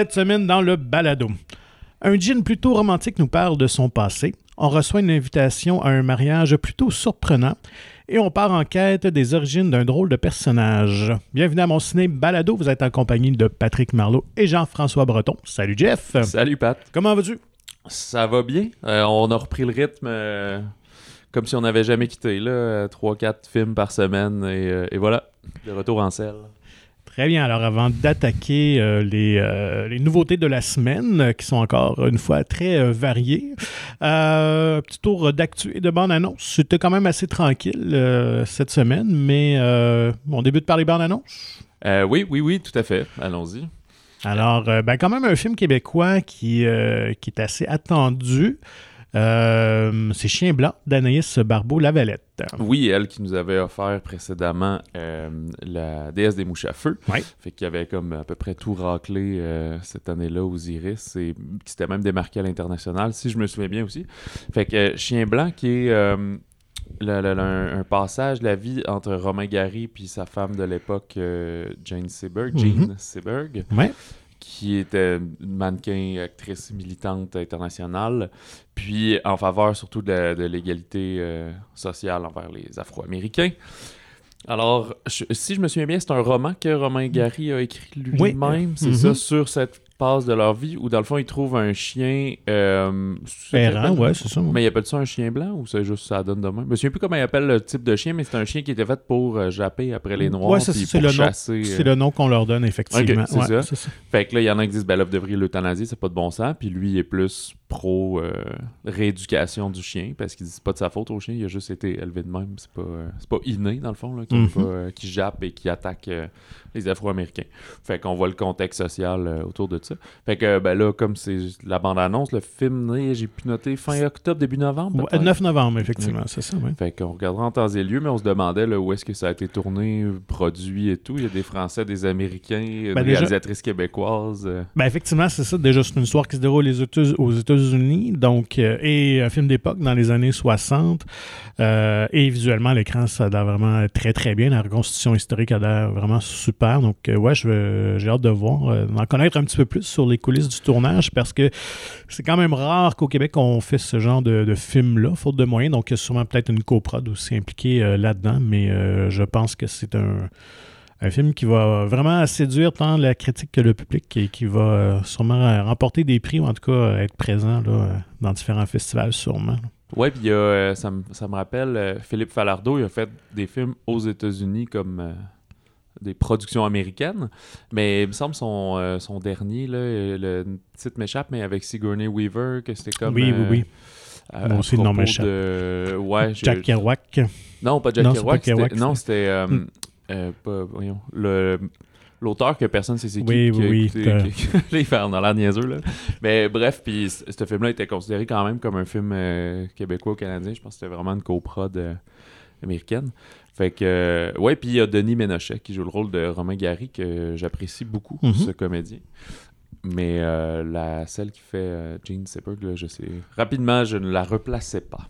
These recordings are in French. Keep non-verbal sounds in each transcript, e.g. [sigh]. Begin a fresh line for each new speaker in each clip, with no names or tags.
Cette semaine dans le balado. Un jean plutôt romantique nous parle de son passé. On reçoit une invitation à un mariage plutôt surprenant et on part en quête des origines d'un drôle de personnage. Bienvenue à mon ciné balado. Vous êtes en compagnie de Patrick Marlot et Jean-François Breton. Salut Jeff.
Salut Pat.
Comment vas-tu?
Ça va bien. Euh, on a repris le rythme euh, comme si on n'avait jamais quitté. là. 3-4 films par semaine et, euh, et voilà, de retour en selle.
Très bien. Alors, avant d'attaquer euh, les, euh, les nouveautés de la semaine, euh, qui sont encore une fois très variées, euh, petit tour d'actu et de bande-annonce. C'était quand même assez tranquille cette semaine, mais on débute par les bandes-annonces.
Oui, oui, oui, tout à fait. Allons-y.
Alors, ben, quand même un film québécois qui, qui est assez attendu. Euh, c'est Chien blanc d'Anaïs Barbeau-Lavalette.
Oui, elle qui nous avait offert précédemment euh, la déesse des mouches à feu.
Ouais.
Fait qu'il y avait comme à peu près tout raclé euh, cette année-là aux Iris et qui s'était même démarqué à l'international, si je me souviens bien aussi. Fait que Chien blanc qui est le- le- le- un, un passage de la vie entre Romain Gary puis sa femme de l'époque, euh, Jane Seberg, Jean
Mhm.
Seberg,
Ouais.
Qui était une mannequin, actrice militante internationale, puis en faveur surtout de, de l'égalité euh, sociale envers les Afro-Américains. Alors, je- si je me souviens bien, c'est un roman que Romain Gary a écrit
Oui.
lui-même, c'est ça, sur cette passe de leur vie, où dans le fond, il trouve un chien... Euh, c'est-
Errant, ouais, c'est ça.
mais il appelle ça un chien blanc ou c'est juste ça donne de même? Je me souviens plus comment il appelle le type de chien, mais c'est un chien qui était fait pour euh, japper après les noirs
Ouais, ça, c'est le nom.
chasser.
C'est
euh,
le nom qu'on leur donne, effectivement.
C'est
Ouais,
ça.
c'est ça.
fait que là, il y en a qui disent, ben là, vous devriez l'euthanasier, c'est pas de bon sens. Puis lui, il est plus pro euh, rééducation du chien, parce qu'il dit, c'est pas de sa faute au chien, il a juste été élevé de même. C'est pas, euh, pas inné, dans le fond, là, qui, euh, qui jappe et qui attaque euh, les Afro-Américains. Fait qu'on voit le contexte social euh, autour de ça. Fait que, ben là, comme c'est la bande-annonce, le film, j'ai pu noter fin octobre, début novembre.
Ouais,
peut-être?
9 novembre, effectivement, c'est ça. ouais.
Fait qu'on regardera en temps et lieu, mais on se demandait là, où est-ce que ça a été tourné, produit et tout. Il y a des Français, des Américains, une
Ben, déjà-
réalisatrice québécoise. euh,
Ben effectivement, c'est ça. Déjà, c'est une histoire qui se déroule aux États-Unis, donc euh, et un film d'époque dans les années 60. Euh, et visuellement, l'écran, ça a vraiment très très bien. La reconstitution historique a l'air vraiment super. Donc euh, ouais, j'ai hâte de voir, d'en connaître un petit peu plus sur les coulisses du tournage parce que c'est quand même rare qu'au Québec on fait ce genre de, film-là, faute de moyens. Donc il y a sûrement peut-être une coprod aussi impliquée là-dedans, mais je pense que c'est un un film qui va vraiment séduire tant la critique que le public et qui va euh, sûrement euh, remporter des prix ou en tout cas euh, être présent là, dans différents festivals sûrement.
Ouais, puis euh, ça, me- ça me rappelle, euh, Philippe Falardeau, il a fait des films aux États-Unis comme euh, des productions américaines. Mais il me semble son, son dernier, là, le titre m'échappe, mais avec Sigourney Weaver, que c'était comme.
oui, oui, oui.
à-
Moi aussi, le nom m'échappe.
de- Ouais,
Jack Kerouac.
Non, pas Jack
Non,
Kerouac.
pas Kerouac,
c'était- Non, c'était.
Hmm.
Euh, pas, voyons. Le. L'auteur que personne ne sait c'est qui.
Oui,
qui a
oui, oui,
qui- Là, il fait dans l'air niaiseux, là. Mais bref, puis ce film-là était considéré quand même comme un film euh, québécois ou canadien. Je pense que c'était vraiment une coprod euh, américaine. Fait que, euh, ouais, puis il y a Denis Ménochet qui joue le rôle de Romain Gary, que j'apprécie beaucoup,
Mhm.
ce comédien. Mais euh, la, celle qui fait euh, Jean Seberg, là, je sais. Rapidement, je ne la replaçais pas.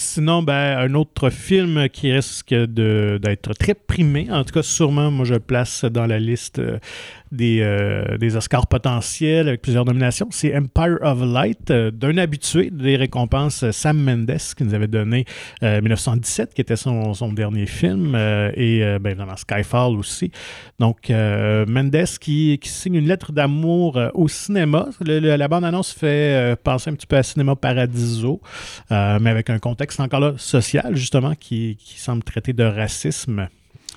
Sinon, ben, un autre film qui risque d'être très primé, en tout cas sûrement, moi je le place dans la liste euh, des, euh, des Oscars potentiels avec plusieurs nominations, c'est Empire of Light, euh, d'un habitué des récompenses euh, Sam Mendes qui nous avait donné euh, 1917, qui était son, dernier film, et ben, évidemment Skyfall aussi. Donc, Mendes qui, qui signe une lettre d'amour au cinéma. La bande-annonce fait penser un petit peu à Cinéma Paradiso, mais avec un contexte encore là social, justement, qui, qui semble traiter de racisme.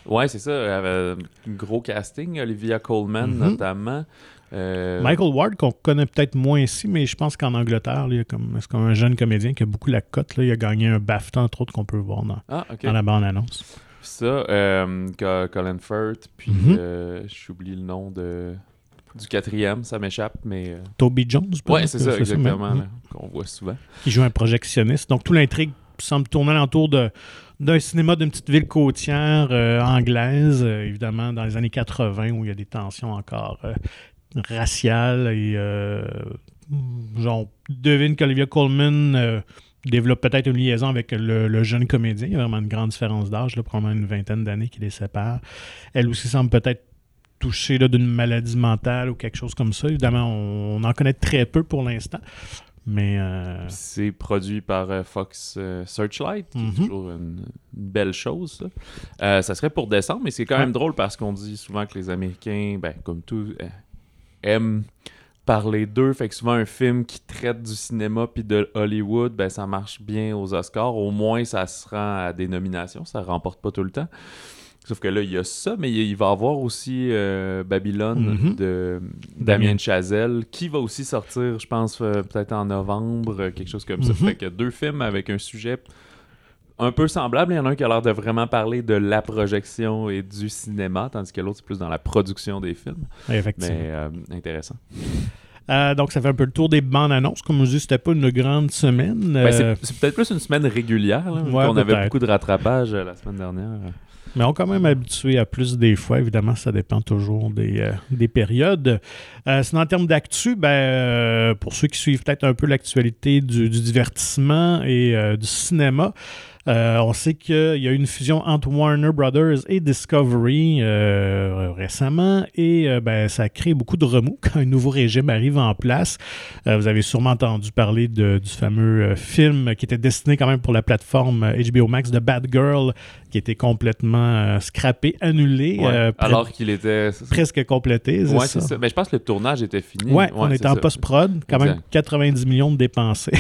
Ouais, c'est ça. euh, un gros casting, Olivia Colman
Mhm.
notamment. Euh,
Michael Ward, qu'on connaît peut-être moins ici, mais je pense qu'en Angleterre, là, il y a comme, c'est comme un jeune comédien qui a beaucoup la cote. là. Il a gagné un BAFTA, entre autres, qu'on peut voir dans,
Ah, ok.
dans la bande-annonce.
Ça, euh, Co- Colin Firth, puis euh, j'oublie le nom de du quatrième, ça m'échappe, mais... euh,
Toby Jones, peut-être,
Ouais, c'est ça, exactement, qu'on voit souvent.
qui joue un projectionniste. Donc, tout l'intrigue semble tourner alentour de, d'un cinéma d'une petite ville côtière euh, anglaise, euh, évidemment, dans les années 80, où il y a des tensions encore euh, raciales. Et, euh, genre, devine qu'Olivia Colman développe peut-être une liaison avec le, jeune comédien. Il y a vraiment une grande différence d'âge, probablement une vingtaine d'années qui les sépare. Elle aussi semble peut-être touché là, d'une maladie mentale ou quelque chose comme ça. Évidemment, on, on en connaît très peu pour l'instant. Mais euh,
C'est produit par euh, Fox euh, Searchlight, qui
Mhm.
est toujours une, une belle chose. Ça. Ça serait pour décembre, mais c'est quand
Ouais.
même drôle parce qu'on dit souvent que les Américains, ben, comme tout, aiment parler d'eux. Fait que souvent, un film qui traite du cinéma puis de Hollywood, ben, ça marche bien aux Oscars. Au moins, ça se rend à des nominations. Ça remporte pas tout le temps. Sauf que là, il y a ça, mais il va y avoir aussi euh, Babylone
Mhm.
de
Damien.
Chazelle, qui va aussi sortir, je pense, euh, peut-être en novembre, euh, quelque chose comme ça. Fait que deux films avec un sujet un peu semblable. Il y en a un qui a l'air de vraiment parler de la projection et du cinéma, tandis que l'autre, c'est plus dans la production des films.
effectivement.
Mais euh, intéressant.
Euh, donc, ça fait un peu le tour des bandes annonces. Comme je dis, c'était pas une grande semaine.
Ben, c'est- peut-être plus une semaine régulière. Là,
Ouais,
qu'on avait beaucoup de rattrapage la semaine dernière.
Mais on est quand même habitué à plus des fois. Évidemment, ça dépend toujours des, euh, des périodes. Euh, sinon, en termes d'actu, ben, euh, pour ceux qui suivent peut-être un peu l'actualité du, du divertissement et du cinéma, euh, on sait qu'il y a eu une fusion entre Warner Brothers et Discovery euh, récemment et euh, ben, ça crée beaucoup de remous [laughs] quand un nouveau régime arrive en place. Vous avez sûrement entendu parler de- du fameux film qui était destiné quand même pour la plateforme HBO Max de Bad Girl qui était complètement scrappé, annulé,
Ouais, alors qu'il était.
presque complété. c'est ça?
c'est ça. Mais je pense que le tournage était fini.
Ouais, on était en post-prod, quand même
Exact.
90 millions de dépensés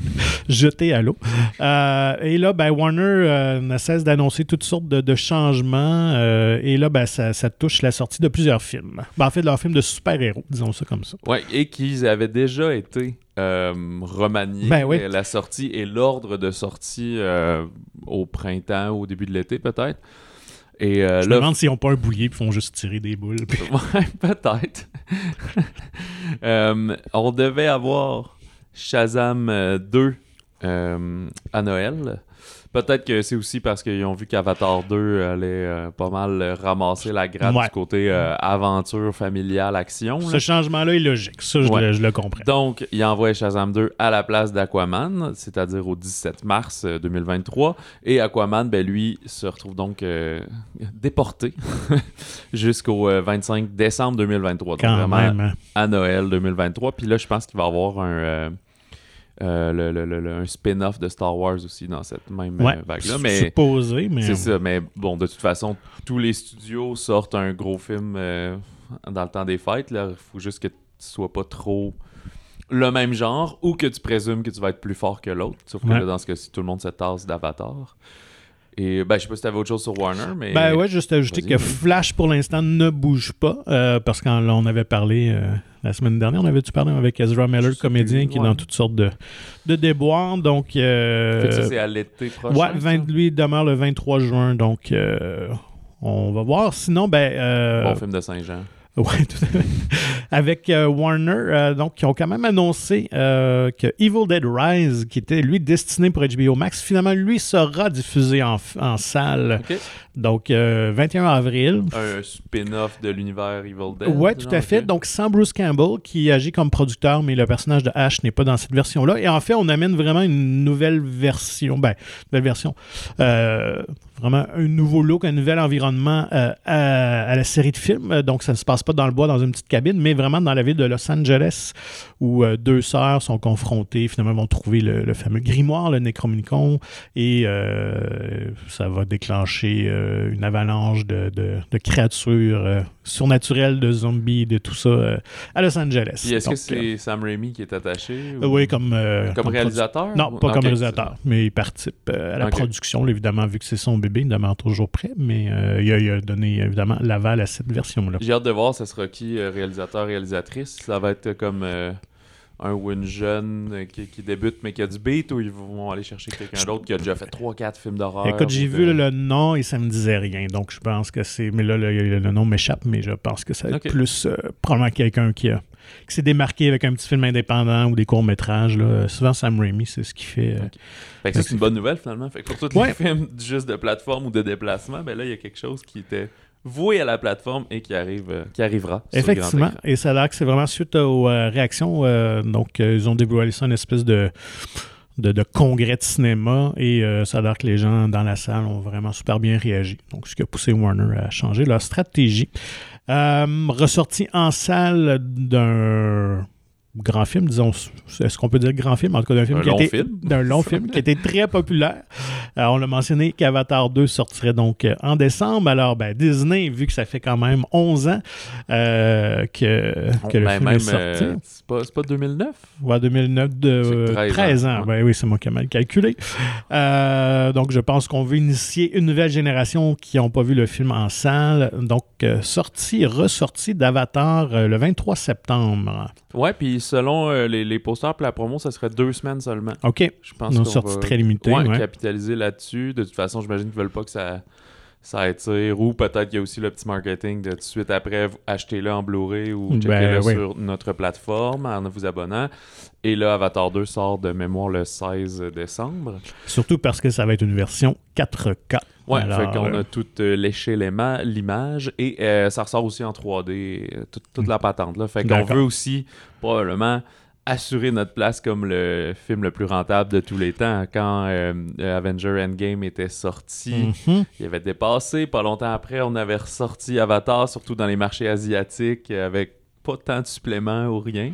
[laughs] jetés à l'eau. Et là, ben, Warner euh, ne cesse d'annoncer toutes sortes de, de changements. euh, et là, ben, ça, ça touche la sortie de plusieurs films. Ben, en fait, leur film de super-héros, disons ça comme ça.
Ouais, et qu'ils avaient déjà été euh, remaniés,
Ben oui.
la sortie et l'ordre de sortie au printemps, au début de l'été peut-être. Et euh,
Je me
là,
demande s'ils n'ont pas un boulier et font juste tirer des boules. puis- [laughs]
ouais, peut-être. [laughs] Euh, on devait avoir Shazam euh, 2 euh, à Noël. Peut-être que c'est aussi parce qu'ils ont vu qu'Avatar 2 allait euh, pas mal euh, ramasser la gratte
Ouais.
du côté euh, aventure familiale action.
Ce changement-là est logique. Ça, je,
Ouais.
le, je le comprends.
Donc, il envoie Shazam 2 à la place d'Aquaman, c'est-à-dire au 17 mars euh, 2023. Et Aquaman, ben, lui, se retrouve donc euh, [laughs] déporté [laughs] jusqu'au euh, 25 décembre 2023. Donc,
Quand
vraiment
même. hein.
à Noël 2023. Puis là, je pense qu'il va y avoir un, euh, le- le- le- un spin-off de Star Wars aussi dans cette même euh, vague-là. Mais
supposé, mais...
c'est ça. Mais bon, de toute façon, tous les studios sortent un gros film euh, dans le temps des fêtes. Il faut juste que tu sois pas trop le même genre ou que tu présumes que tu vas être plus fort que l'autre. Sauf que
Ouais.
là, dans ce cas-ci, tout le monde se tasse d'Avatar. Et ben, je sais pas si t'avais autre chose sur Warner, mais.
Ben ouais, juste ajouter que. Flash pour l'instant ne bouge pas euh, parce qu'on on avait parlé euh, la semaine dernière, on avait-tu parlé avec Ezra Miller, comédien, qui est dans toutes sortes de, de déboires. Donc, euh,
Fait que ça, c'est à l'été prochain.
ouais,
ça?
20 lui il demeure le 23 juin. Donc, euh, on va voir. Sinon, ben. euh,
Bon film de Saint-Jean. [laughs]
Ouais, tout à fait. Avec euh, Warner, euh, donc, qui ont quand même annoncé euh, que Evil Dead Rise, qui était lui destiné pour HBO Max, finalement, lui sera diffusé en, en salle.
Ok.
Donc, euh, 21 avril.
Un spin-off de l'univers Evil Dead.
Ouais, tout
genre,
à fait. Donc, sans Bruce Campbell, qui agit comme producteur, mais le personnage de Ash n'est pas dans cette version-là. Et en fait, on amène vraiment une nouvelle version. Ben, nouvelle version. Vraiment un nouveau look, un nouvel environnement euh, à, la série de films. Euh, Donc, ça ne se passe pas dans le bois, dans une petite cabine, mais vraiment dans la ville de Los Angeles, où euh, deux sœurs sont confrontées. Finalement, vont trouver le, fameux grimoire, le Necronomicon, et ça va déclencher une avalanche de- de créatures euh, surnaturelles, de zombies, de tout ça euh, à Los Angeles.
Puis est-ce que c'est Sam Raimi qui est attaché
euh,
ou-
oui, comme, euh,
Comme
produ-
réalisateur
Non, pas comme réalisateur, mais il participe euh, à la production, là, évidemment, vu que c'est son bébé, il demeure toujours prêt, mais euh, il, a, il a donné évidemment l'aval à cette version-là.
J'ai hâte de voir, ça sera qui, euh, réalisateur, réalisatrice? Ça va être comme euh, un ou une jeune qui, qui débute mais qui a du beat ou ils vont aller chercher quelqu'un d'autre qui a déjà fait 3-4 films d'horreur.
Écoute, j'ai vu le nom et ça me disait rien, donc je pense que c'est. Mais là, le, nom m'échappe, mais je pense que ça va être plus euh, probablement quelqu'un qui, a, qui s'est démarqué avec un petit film indépendant ou des courts-métrages. là. Souvent, Sam Raimi, c'est ce qu'il fait. euh.
Fait que ça, c'est une bonne nouvelle finalement. Fait que pour tous
Ouais.
les films juste de plateforme ou de déplacement, ben là, il y a quelque chose qui était voué à la plateforme et qui arrive, euh, qui arrivera.
Effectivement, et ça a l'air que c'est vraiment suite aux euh, réactions. euh, donc, ils ont dévoilé ça une espèce de, de, de congrès de cinéma et ça a l'air que les gens dans la salle ont vraiment super bien réagi. Donc, ce qui a poussé Warner à changer leur stratégie. Ressorti en salle d'un grand film, disons, est-ce qu'on peut dire grand film? En tout cas, d'un film,
Un
qui a
long
été-
film.
d'un long film qui était très populaire. Euh, on l'a mentionné qu'Avatar 2 sortirait donc euh, en décembre. Alors, ben, Disney, vu que ça fait quand même 11 ans euh, que, que le
Ben,
film
même,
est sorti,
euh, c'est pas, c'est pas 2009?
Ouais, 2009 de
C'est
euh,
13
13 ans. Ben oui, c'est moi qui ai mal calculé. Donc, je pense qu'on veut initier une nouvelle génération qui n'ont pas vu le film en salle. Donc, sortie, ressortie d'Avatar le 23 septembre.
Ouais, puis selon euh, les, les posters pour la promo, ça serait deux semaines seulement.
OK.
Je pense
Une sortie
va-
très limitée.
ouais,
ouais.
capitaliser là-dessus. De toute façon, j'imagine qu'ils veulent pas que ça, ça attire. Ou peut-être qu'il y a aussi le petit marketing de tout de suite après, achetez-le en Blu-ray ou
Ben,
checkez-le
oui.
sur notre plateforme en vous abonnant. Et là, Avatar 2 sort de mémoire le 16 décembre.
Surtout parce que ça va être une version 4K.
Ouais,
Alors,
fait qu'on
euh,
a tout euh, léché l'image et euh, ça ressort aussi en 3D, euh, toute, toute la patente là. Fait qu'on veut aussi probablement assurer notre place comme le film le plus rentable de tous les temps. Quand euh, euh, Avenger Endgame était sorti,
mhm.
il avait dépassé. Pas longtemps après, on avait ressorti Avatar, surtout dans les marchés asiatiques, avec pas tant de suppléments ou rien.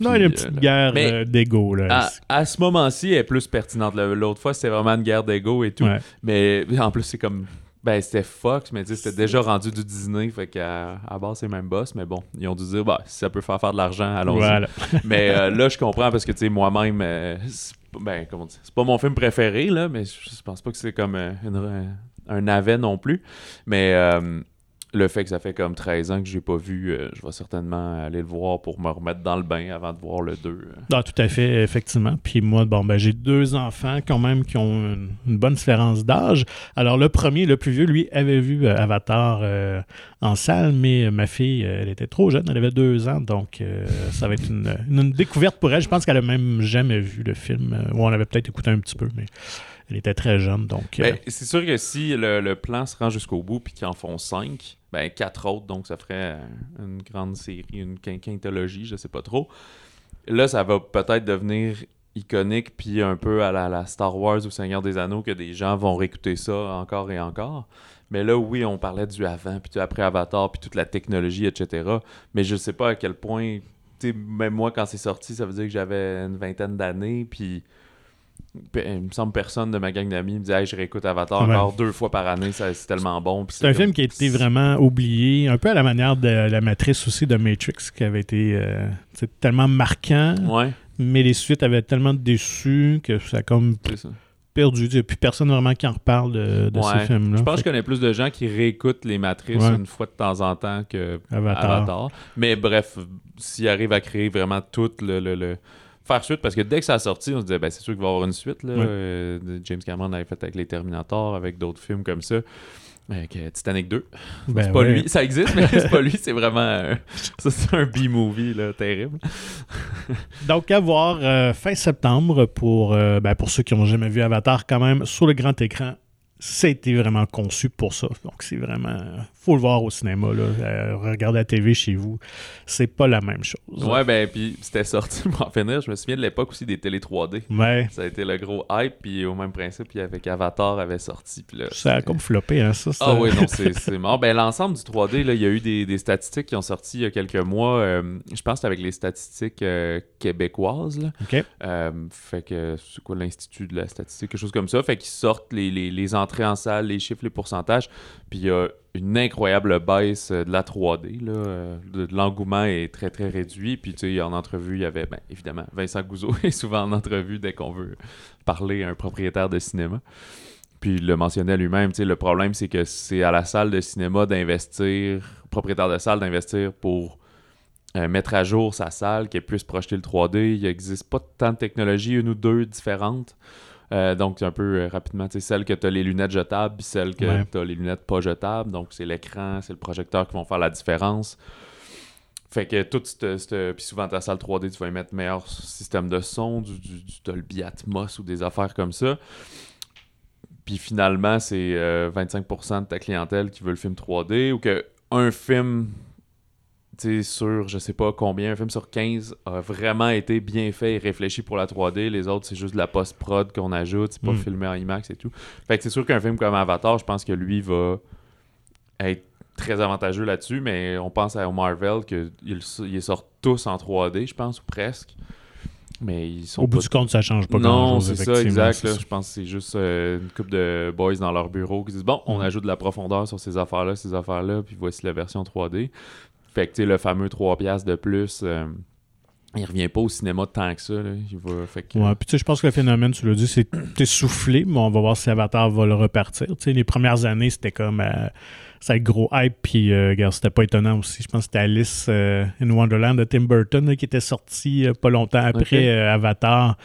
Non, il y a une petite
euh,
guerre euh, d'ego. là.
À, à ce moment-ci, elle est plus pertinente. L'autre fois, c'était vraiment une guerre d'ego et tout.
Ouais.
Mais en plus, c'est comme. Ben, c'était Fox, mais tu sais, c'était déjà rendu du Disney. Fait qu'à à base, c'est le même boss. Mais bon, ils ont dû dire, bah, si ça peut faire faire de l'argent, allons-y.
Voilà. [laughs]
Mais euh, là, je comprends parce que, tu sais, moi-même, euh, ben, comment dire, c'est pas mon film préféré, là, mais je pense pas que c'est comme euh, une- un, un navet non plus. Mais euh, le fait que ça fait comme 13 ans que j'ai pas vu, euh, je vais certainement aller le voir pour me remettre dans le bain avant de voir le 2. euh.
Ah, tout à fait, effectivement. Puis moi, bon, ben, j'ai deux enfants quand même qui ont une, une bonne différence d'âge. Alors, le premier, le plus vieux, lui, avait vu euh, Avatar euh, en salle, mais euh, ma fille, euh, elle était trop jeune, elle avait deux ans, donc euh, ça va être une, découverte pour elle. Je pense qu'elle a même jamais vu le film, euh, ou on avait peut-être écouté un petit peu, mais elle était très jeune, donc... euh,
Ben, c'est sûr que si le, le plan se rend jusqu'au bout puis qu'ils en font 5, ben 4 autres, donc ça ferait euh, une grande série, une quin- quintologie, je sais pas trop. Là, ça va peut-être devenir iconique puis un peu à la, la Star Wars ou Seigneur des Anneaux que des gens vont réécouter ça encore et encore. Mais là, oui, on parlait du avant puis du après Avatar puis toute la technologie, etc. Mais je sais pas à quel point, tu sais, même moi, quand c'est sorti, ça veut dire que j'avais une vingtaine d'années puis il me semble personne de ma gang d'amis me disait hey, je réécoute Avatar
Ouais.
encore deux fois par année, c'est tellement bon.
C'est un
comme-
film qui a été vraiment oublié, un peu à la manière de la matrice aussi de Matrix, qui avait été euh, tellement marquant,
Ouais,
mais les suites avaient tellement déçu que ça a comme
ça.
perdu. Il n'y a plus personne vraiment qui en reparle de, de
Ouais.
ces films-là.
Je pense que je
Fait
connais plus de gens qui réécoutent les matrices une fois de temps en temps que
Avatar.
Avatar. Mais bref, s'ils arrivent à créer vraiment tout le, le- le- Faire suite, parce que dès que ça a sorti, on se disait, ben, c'est sûr qu'il va y avoir une suite. Là. Euh, James Cameron avait fait avec les Terminator, avec d'autres films comme ça. Avec euh, Titanic 2.
Ben
c'est pas
ouais.
lui, ça existe, mais [laughs] c'est pas lui, c'est vraiment. euh, [laughs] ça, c'est un B-movie, là, terrible. [laughs]
Donc, à voir euh, fin septembre pour, ben, pour ceux qui n'ont jamais vu Avatar, quand même, sur le grand écran. C'était vraiment conçu pour ça. Donc, c'est vraiment. faut le voir au cinéma. Là. Euh, regarder la TV chez vous, c'est pas la même chose.
Ouais, ben, puis c'était sorti [laughs] pour en finir. Je me souviens de l'époque aussi des télé 3D.
Ouais.
Ça a été le gros hype, puis au même principe, puis avec Avatar avait sorti. Puis là,
Ça a comme floppé, hein, ça.
Ah oui, non, [laughs] c'est mort. Ben, l'ensemble du 3D, là, il y a eu des, des statistiques qui ont sorti il y a quelques mois. euh, je pense que avec les statistiques euh, québécoises. Là.
OK.
Euh, fait que c'est quoi l'Institut de la statistique, quelque chose comme ça. Fait qu'ils sortent les, les- les entrées en salle, les chiffres, les pourcentages. Puis il y a une incroyable baisse euh, de la 3D. Là. Euh, de- L'engouement est très très réduit. Puis tu sais, en entrevue, il y avait, ben, évidemment, Vincent Gouzeau [laughs] est souvent en entrevue dès qu'on veut parler à un propriétaire de cinéma. Puis il le mentionnait lui-même, le problème c'est que c'est à la salle de cinéma d'investir, propriétaire de salle d'investir pour euh, mettre à jour sa salle, qu'elle puisse projeter le 3D. Il n'existe pas tant de technologies, une ou deux différentes. Euh, donc, c'est un peu euh, rapidement, tu sais, celle que tu as les lunettes jetables, puis celle que
Ouais.
tu as les lunettes pas jetables. Donc, c'est l'écran, c'est le projecteur qui vont faire la différence. Fait que tout ce. Puis souvent, ta salle 3D, tu vas y mettre meilleur système de son, du, du, du Dolby Atmos ou des affaires comme ça. Puis finalement, c'est euh, 25% de ta clientèle qui veut le film 3D ou que un film sur je sais pas combien, un film sur 15 a vraiment été bien fait et réfléchi pour la 3D. Les autres, c'est juste de la post-prod qu'on ajoute, c'est pas
Mm.
filmé en IMAX et tout. Fait que c'est sûr qu'un film comme Avatar, je pense que lui va être très avantageux là-dessus, mais on pense à Marvel qu'ils ils sortent tous en 3D, je pense, ou presque. Mais ils sont
Au bout
pas-
du compte, ça change pas
non, c'est ça, exact. là. Je pense que c'est juste euh, une couple de boys dans leur bureau qui disent Bon, on
Mhm.
ajoute de la profondeur sur ces affaires-là, ces affaires-là, puis voici la version 3D. Fait que, tu sais, le fameux 3$ piastres de plus, euh, il revient pas au cinéma tant que ça. Là. Il va, fait que,
Ouais, puis tu sais, je pense que le phénomène, tu l'as dit, c'est essoufflé, mais on va voir si Avatar va le repartir. Tu sais, les premières années, c'était comme euh, ça le gros hype, puis euh, regarde, c'était pas étonnant aussi. Je pense que c'était Alice euh, in Wonderland de Tim Burton là, qui était sorti pas longtemps après Avatar.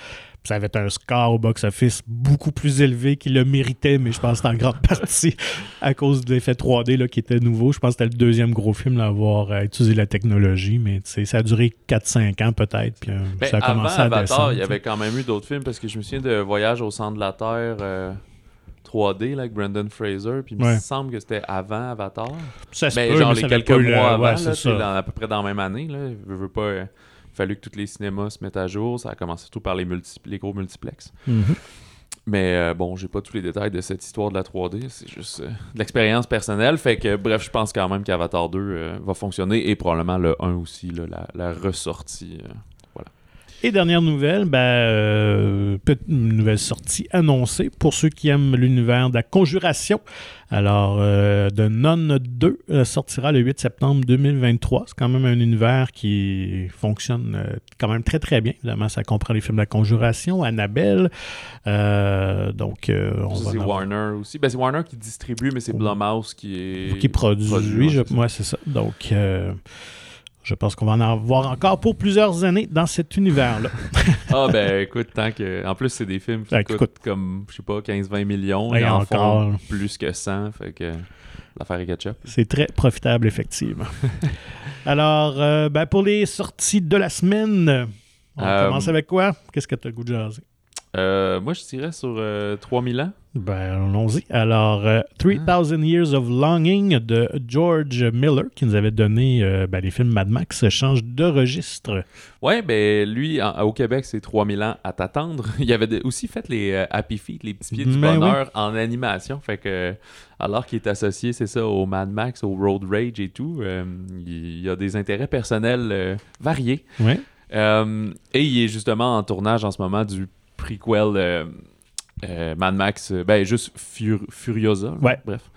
Ça avait un score au box-office beaucoup plus élevé qu'il le méritait, mais je pense que c'était en grande [laughs] partie à cause de l'effet 3D là, qui était nouveau. Je pense que c'était le deuxième gros film à avoir euh, utilisé la technologie, mais ça a duré 4-5 ans peut-être, puis euh,
Ben,
ça a
avant
commencé à
Avatar,
descendre.
il y avait quand même eu d'autres films parce que je me souviens de Voyage au centre de la Terre euh, 3D là, avec Brendan Fraser. Puis il
Ouais.
me semble que c'était avant Avatar.
Ça se
Mais
peut,
genre
mais
les quelques
le-
mois avant,
ouais,
là, dans- à peu près dans la même année. Là, veut, veut pas, euh, fallu que tous les cinémas se mettent à jour. Ça a commencé surtout par les, multi- les gros multiplex.
Mhm.
Mais euh, bon, j'ai pas tous les détails de cette histoire de la 3D. C'est juste euh, de l'expérience personnelle. Fait que bref, je pense quand même qu'Avatar 2 euh, va fonctionner et probablement le 1 aussi, là, la, la ressortie. Euh.
Et dernière nouvelle, ben, euh, une nouvelle sortie annoncée pour ceux qui aiment l'univers de la conjuration. Alors, euh, The Nun 2 euh, sortira le 8 septembre 2023. C'est quand même un univers qui fonctionne euh, quand même très très bien. Évidemment, ça comprend les films de la conjuration, Annabelle. Euh, donc, euh, on
c'est
avoir-
Warner aussi. Ben, c'est Warner qui distribue, mais c'est Blumhouse qui est.
qui produit.
produit,
je-
c'est ça.
ouais, c'est ça. Donc, euh, je pense qu'on va en avoir encore pour plusieurs années dans cet univers-là. [laughs]
Ah, ben écoute, tant que. En plus, c'est des films qui
Ouais, qui
coûtent comme, je sais pas, 15-20 millions.
Ouais,
en
encore.
font plus que 100. Fait que l'affaire est ketchup.
C'est très profitable, effectivement. [laughs] Alors, euh, ben, pour les sorties de la semaine, on
Euh,
commence avec quoi? Qu'est-ce que tu as le goût de jaser?
Euh, moi, je dirais sur euh, 3000 ans.
Ben, allons-y. Alors, euh, 3000 Years of Longing de George Miller, qui nous avait donné euh, ben, les films Mad Max, change de registre.
Ouais, ben lui, en- au Québec, c'est 3000 ans à t'attendre. [laughs] Il avait aussi fait les euh, Happy Feet, les petits pieds du
Ben
bonheur en animation. Fait que, alors qu'il est associé, c'est ça, au Mad Max, au Road Rage et tout, il a des intérêts personnels variés.
Ouais.
Et il est justement en tournage en ce moment du prequel euh, euh, Mad Max, euh, ben juste Fur- Furiosa. là,
Ouais.
Bref.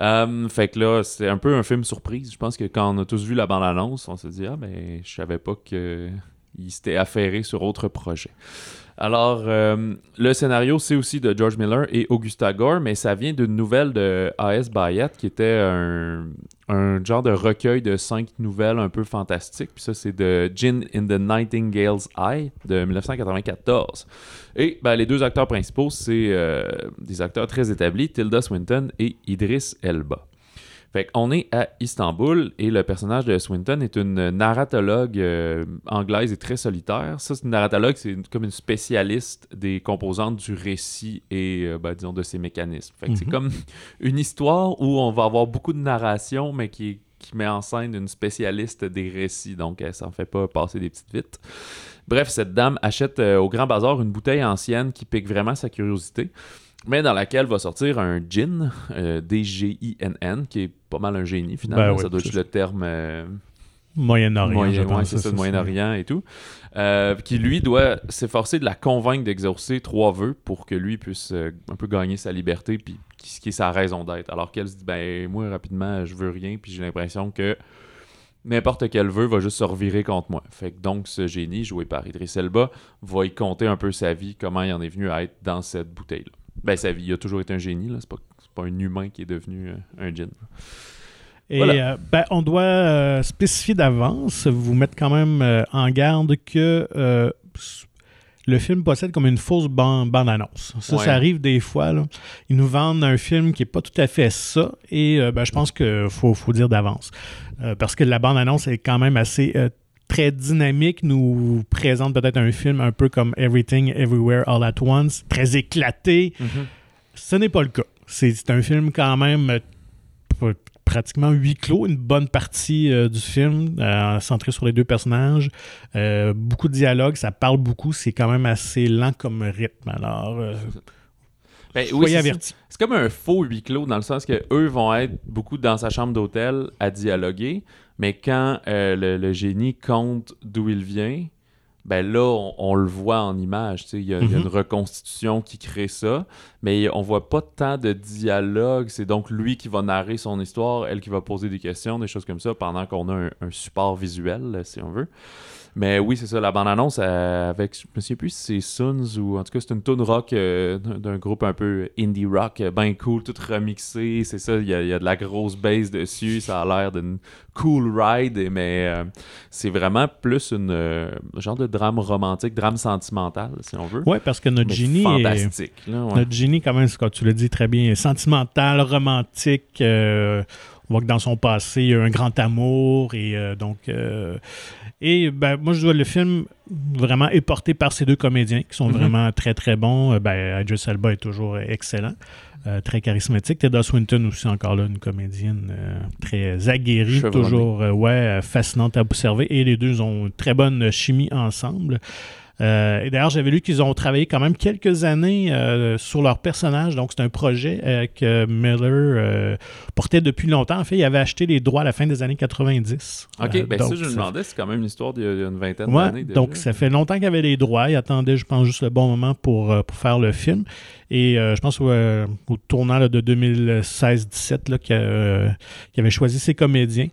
Euh, fait que là, c'est un peu un film surprise. Je pense que quand on a tous vu la bande-annonce, on s'est dit Ah, ben, je savais pas qu'il s'était affairé sur autre projet. Alors, euh, le scénario, c'est aussi de George Miller et Augusta Gore, mais ça vient d'une nouvelle de A.S. Bayat qui était un, un genre de recueil de cinq nouvelles un peu fantastiques. Puis ça, c'est de Gin in the Nightingale's Eye de 1994. Et ben, les deux acteurs principaux, c'est euh, des acteurs très établis, Tilda Swinton et Idris Elba. Fait qu'on est à Istanbul et le personnage de Swinton est une narratologue euh, anglaise et très solitaire. Ça, c'est une narratologue, c'est comme une spécialiste des composantes du récit et, euh, ben, disons, de ses mécanismes. Fait que c'est
Mhm.
comme [laughs] une histoire où on va avoir beaucoup de narration, mais qui, qui met en scène une spécialiste des récits. Donc, elle s'en fait pas passer des petites vites. Bref, cette dame achète euh, au Grand Bazar une bouteille ancienne qui pique vraiment sa curiosité mais dans laquelle va sortir un gin, euh, D-G-I-N-N, qui est pas mal un génie finalement.
Ben oui,
ça doit être le terme euh,
Moyen-Orient.
moyen,
je
ouais,
pense,
c'est ça, Moyen-Orient et tout. Euh, qui lui doit s'efforcer de la convaincre d'exaucer trois vœux pour que lui puisse euh, un peu gagner sa liberté, puis qui, ce qui est sa raison d'être. Alors qu'elle se dit, ben moi rapidement, je veux rien, puis j'ai l'impression que n'importe quel vœu va juste se revirer contre moi. Fait que donc ce génie, joué par Idris Elba, va y compter un peu sa vie, comment il en est venu à être dans cette bouteille-là. Ben sa vie, il a toujours été un génie, là. C'est pas, pas un humain qui est devenu euh, un djinn.
Et
Voilà.
euh, ben, on doit euh, spécifier d'avance, vous mettre quand même euh, en garde que le film possède comme une fausse ban- bande-annonce. Ça,
Ouais.
ça arrive des fois. là. Ils nous vendent un film qui n'est pas tout à fait ça. Et ben, je pense qu'il faut, faut dire d'avance. Parce que la bande-annonce est quand même assez très dynamique, nous présente peut-être un film un peu comme Everything, Everywhere, All at Once, très éclaté. Ce n'est pas le cas. C'est un film quand même euh, pr- pratiquement huis clos, une bonne partie euh, du film, euh, centré sur les deux personnages. Euh, beaucoup de dialogue, ça parle beaucoup, c'est quand même assez lent comme rythme. Alors,
Ben, oui. C'est comme un faux huis clos dans le sens que eux vont être beaucoup dans sa chambre d'hôtel à dialoguer, mais quand euh, le, le génie compte d'où il vient, ben là, on, on le voit en image. Il y, a il y a
Mhm.
une reconstitution qui crée ça, mais on voit pas tant de dialogue. C'est donc lui qui va narrer son histoire, elle qui va poser des questions, des choses comme ça, pendant qu'on a un, un support visuel, si on veut. Mais oui, c'est ça, la bande-annonce euh, avec, je me souviens plus si c'est Suns ou en tout cas c'est une tune rock euh, d'un groupe un peu indie rock, euh, ben cool, tout remixé, c'est ça, il y, y a de la grosse bass dessus, ça a l'air d'une cool ride, mais euh, c'est vraiment plus une euh, genre de drame romantique, drame sentimental si on veut.
Ouais, parce que notre
Mais
génie est,
fantastique. là, ouais.
Notre génie, quand même, c'est comme tu l'as dit très bien, sentimental, romantique. on voit que dans son passé, il y a un grand amour. Et euh, donc. euh, et ben, moi, je dois le film vraiment est porté par ces deux comédiens qui sont
Mhm.
vraiment très, très bons. Euh, Ben, Idris Elba est toujours excellent. euh, très charismatique. Teda Swinton aussi, encore là, une comédienne euh, très aguerrie,
Chevronnée.
toujours euh, ouais, fascinante à observer. Et les deux ont une très bonne chimie ensemble. Euh, et d'ailleurs, j'avais lu qu'ils ont travaillé quand même quelques années euh, sur leur personnage. Donc, c'est un projet euh, que Miller portait depuis longtemps. En fait, il avait acheté les droits à la fin des années 90.
Ok, ben
donc,
ça, je me demandais, c'est quand même une histoire d'il y a une vingtaine
Ouais,
d'années.
donc ça fait longtemps qu'il avait les droits. Il attendait, je pense, juste le bon moment pour, pour faire le film. Et je pense euh, au tournant là, de 2016-17 là, qu'il avait choisi ses comédiens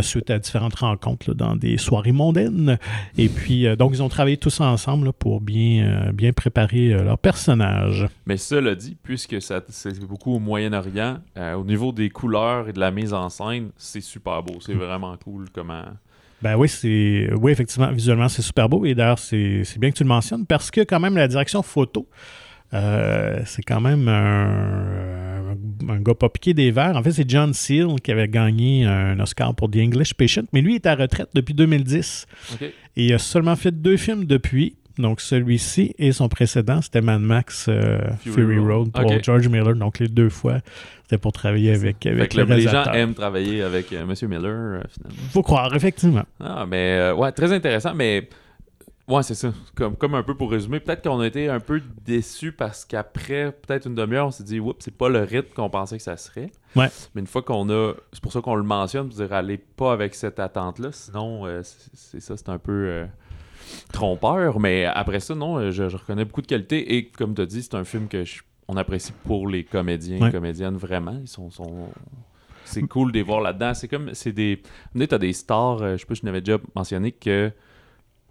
suite à différentes rencontres là, dans des soirées mondaines. Et puis, donc, ils ont travaillé tous ensemble là, pour bien, euh, bien préparer euh, leur personnage.
Mais cela dit, puisque ça- c'est beaucoup au Moyen-Orient, euh, au niveau des couleurs et de la mise en scène, c'est super beau. C'est vraiment cool comment.
Ben oui, c'est oui, effectivement, visuellement, c'est super beau. Et d'ailleurs, c'est bien que tu le mentionnes parce que quand même la direction photo, euh, c'est quand même un, un gars pas piqué des verres. En fait, c'est John Seal qui avait gagné un Oscar pour The English Patient, mais lui est à retraite depuis 2010.
Ok.
Et il a seulement fait deux films depuis. Donc celui-ci et son précédent, c'était Mad Max euh,
Fury
Fury,
Road.
Pour. George Miller. Donc les deux fois, c'était pour travailler avec, avec le
le- les gens aiment travailler avec euh, Monsieur Miller, euh, finalement.
Faut croire, effectivement.
Ah, mais ouais, très intéressant, mais ouais, c'est ça. Comme, comme un peu pour résumer, peut-être qu'on a été un peu déçus parce qu'après peut-être une demi-heure, on s'est dit, oups, c'est pas le rythme qu'on pensait que ça serait.
Ouais.
Mais une fois qu'on a, c'est pour ça qu'on le mentionne, pour dire, allez pas avec cette attente-là, sinon, euh, c'est ça, c'est un peu. euh, trompeur, mais après ça, non, euh, je, je reconnais beaucoup de qualité et comme tu as dit, c'est un film que je- on apprécie pour les comédiens
Ouais.
et comédiennes vraiment. Ils sont, sont- c'est cool de les voir là-dedans. C'est comme, c'est des, tu as des stars, je sais pas, je n'avais déjà mentionné que,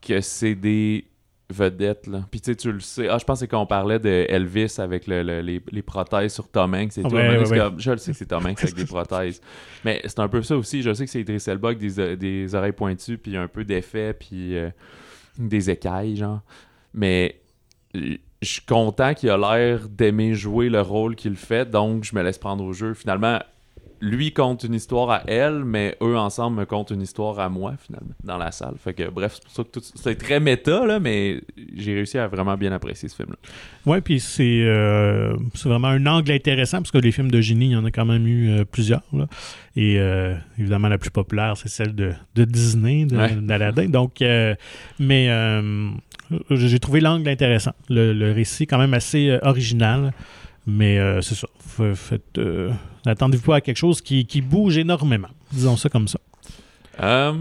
que c'est des vedettes, là. Puis tu sais, tu le sais. Ah, je pense que c'est quand on parlait de Elvis avec le- le- les, les prothèses sur Tom Hanks tout.
Ouais, ouais,
c'est
ouais.
comme- Je le sais que c'est Tom Hanks avec des prothèses. Mais c'est un peu ça aussi. Je sais que c'est Idris Elba avec des, des oreilles pointues, puis un peu d'effet, puis euh, des écailles, genre. Mais je suis content qu'il a l'air d'aimer jouer le rôle qu'il fait, donc je me laisse prendre au jeu. Finalement, lui compte une histoire à elle, mais eux ensemble me comptent une histoire à moi, finalement, dans la salle. Fait que bref, c'est pour ça que tout- c'est très méta, là, mais j'ai réussi à vraiment bien apprécier ce film-là.
Oui, puis c'est euh, c'est vraiment un angle intéressant parce que les films de génie, il y en a quand même eu euh, plusieurs. là. Et euh, évidemment, la plus populaire, c'est celle de, de Disney, de-
Ouais.
d'Aladin. Donc, mais j'ai trouvé l'angle intéressant. Le, le récit, quand même assez original. Mais euh, c'est ça. Faites, euh, Attendez-vous pas à quelque chose qui, qui bouge énormément. Disons ça comme ça.
Euh,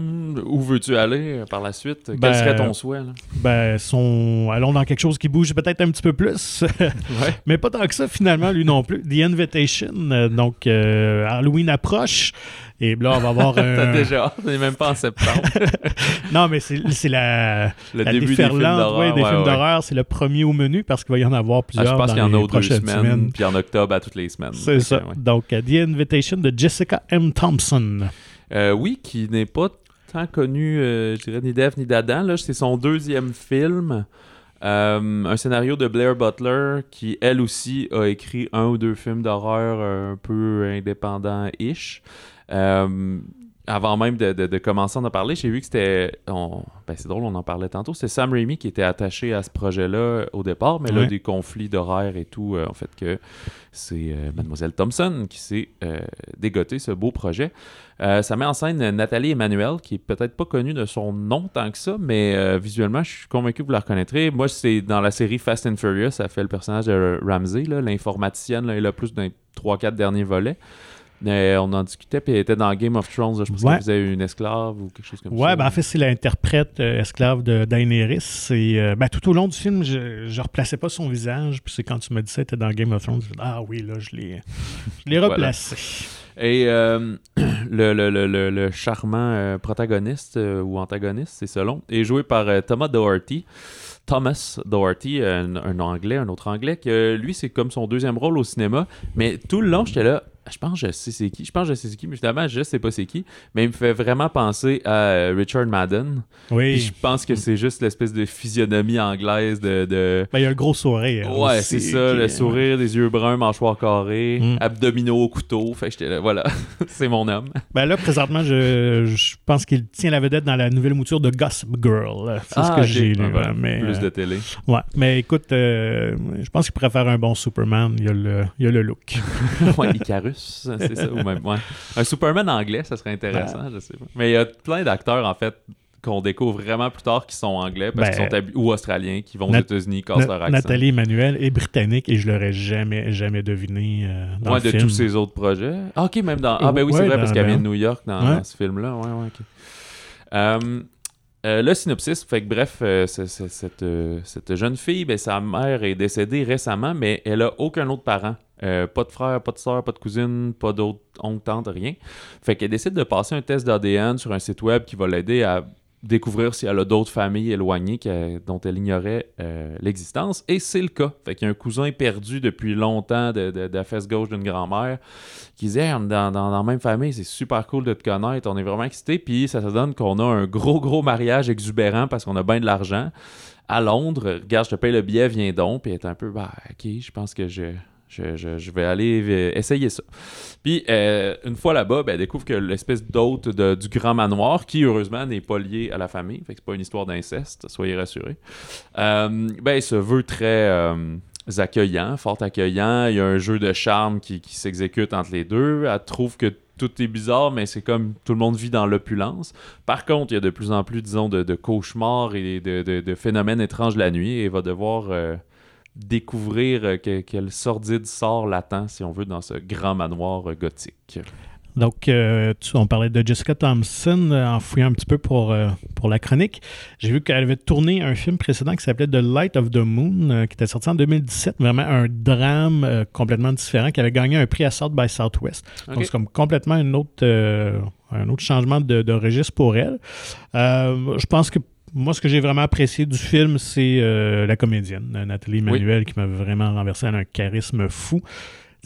où veux-tu aller euh, par la suite? Quel
Ben,
serait ton souhait? Là?
Ben, son... allons dans quelque chose qui bouge peut-être un petit peu plus. [laughs]
Ouais. [laughs]
Mais pas tant que ça, finalement, lui non plus. The Invitation. donc, Halloween approche. Et là, on va avoir [laughs]
T'as
un.
déjà hâte, on est même pas en septembre. [laughs]
non, mais c'est la,
Le
la
début des films
déferlante
d'horreur.
ouais, des
ouais,
films
ouais.
d'horreur. C'est le premier au menu parce qu'il va y en avoir
Ah,
plusieurs.
je pense qu'il y en a aux deux semaines,
semaines.
puis en octobre à toutes les semaines.
C'est ça. Donc, The Invitation de Jessica M. Thompson.
Euh, oui, qui n'est pas tant connu, euh, je dirais, ni d'Eve ni d'Adam. Là, c'est son deuxième film. Euh, un scénario de Blair Butler qui, elle aussi, a écrit un ou deux films d'horreur euh, un peu indépendants-ish. Euh, avant même de, de, de commencer à en parler, j'ai vu que c'était. on- Ben, c'est drôle, on en parlait tantôt. C'est Sam Raimi qui était attaché à ce projet-là au départ, mais là, des conflits d'horaire et tout euh, ont fait que c'est euh, Mademoiselle Thompson qui s'est euh, dégoté ce beau projet. Ça met en scène Nathalie Emmanuel, qui est peut-être pas connue de son nom tant que ça, mais visuellement, je suis convaincu que vous la reconnaîtrez. Moi, c'est dans la série Fast and Furious, ça fait le personnage de Ramsey, l'informaticienne, là, elle a plus d'un 3-4 derniers volets. On en discutait, puis elle était dans Game of Thrones, là, je pense
Ouais.
qu'elle faisait une esclave ou quelque chose comme ça.
Ouais, ben en fait, c'est l'interprète euh, esclave de Daenerys. Et euh, ben, tout au long du film, je, je replaçais pas son visage. Puis c'est quand tu me dis ça, était dans Game of Thrones. je dis, ah oui, là, je l'ai, je l'ai [laughs]
Voilà.
replacé.
Et euh, [clears throat] le, le- le- le- charmant protagoniste ou antagoniste, c'est selon, est joué par Thomas Doherty. Thomas Doherty, un, un anglais, un autre anglais, que lui, c'est comme son deuxième rôle au cinéma. Mais tout le long, j'étais là, je pense que je sais c'est qui. Je pense que je sais c'est qui, mais finalement, je sais pas c'est qui. Mais il me fait vraiment penser à euh, Richard Madden. Puis
Oui.
je pense que c'est juste l'espèce de physionomie anglaise de. de...
Ben, il y a un gros sourire.
Ouais,
aussi,
c'est ça,
qui-
le sourire, des yeux bruns, mâchoire carrée,
Mm.
abdominaux au couteau. Fait que j'étais là, voilà, [laughs] c'est mon homme.
Ben là, présentement, je, je pense qu'il tient la vedette dans la nouvelle mouture de Gossip Girl. C'est ce que j'ai lu.
Ah, voilà.
hein, mais,
Plus
euh,
de télé.
ouais. mais écoute, euh, je pense qu'il pourrait faire un bon Superman. Il y a le, il y a le look. [laughs]
ouais, Icarus, c'est ça. Ou même, ouais. Un Superman anglais, ça serait intéressant, je sais pas. Mais il y a plein d'acteurs, en fait, qu'on découvre vraiment plus tard qui sont anglais parce
Ben,
qu'ils sont habi- ou australiens, qui vont aux États-Unis, cassent leur accent.
Nathalie Emmanuel est britannique et je l'aurais jamais, jamais deviné euh, dans
Ouais,
le
de
film.
tous ses autres projets. Ah, ok, même dans. Ah, ben oui,
Ouais,
c'est vrai, parce qu'elle vient de New York dans,
Ouais.
dans ce film-là. Ouais, ouais, ok. Euh, euh, le synopsis, fait que bref, euh, cette, euh, cette jeune fille, ben, sa mère est décédée récemment, mais elle a aucun autre parent. Euh, pas de frère, pas de soeur, pas de cousine, pas d'autre oncle, tante, rien. Fait qu'elle décide de passer un test d'ADN sur un site web qui va l'aider à découvrir si elle a d'autres familles éloignées dont elle ignorait euh, l'existence. Et c'est le cas. Fait qu'il y a un cousin perdu depuis longtemps de, la fesse gauche d'une grand-mère qui disait dans la même famille, c'est super cool de te connaître, on est vraiment excités. Puis ça se donne qu'on a un gros, gros mariage exubérant parce qu'on a bien de l'argent à Londres. Regarde, je te paye le billet, viens donc. Puis elle est un peu, bah, ok, je pense que je. Je, je- vais aller euh, essayer ça. Puis, euh, une fois là-bas, ben, elle découvre que l'espèce d'hôte du grand manoir, qui heureusement n'est pas lié à la famille, fait que c'est pas une histoire d'inceste, soyez rassurés, euh, ben, se veut très euh, accueillant, fort accueillant. Il y a un jeu de charme qui, qui s'exécute entre les deux. Elle trouve que tout est bizarre, mais c'est comme tout le monde vit dans l'opulence. Par contre, il y a de plus en plus, disons, de, de cauchemars et de, de- phénomènes étranges la nuit et va devoir découvrir euh, que- quel sordide sort l'attend, si on veut, dans ce grand manoir euh, gothique.
Donc, euh, tu- on parlait de Jessica Thompson euh, en fouillant un petit peu pour, euh, pour la chronique. J'ai vu qu'elle avait tourné un film précédent qui s'appelait The Light of the Moon, qui était sorti en 2017. Vraiment un drame complètement différent, qui avait gagné un prix à South by Southwest. Donc, c'est comme complètement une autre, un autre changement de, de registre pour elle. Je pense que moi, ce que j'ai vraiment apprécié du film, c'est euh, la comédienne, Nathalie Emmanuel, qui m'a vraiment renversé. Elle a un charisme fou.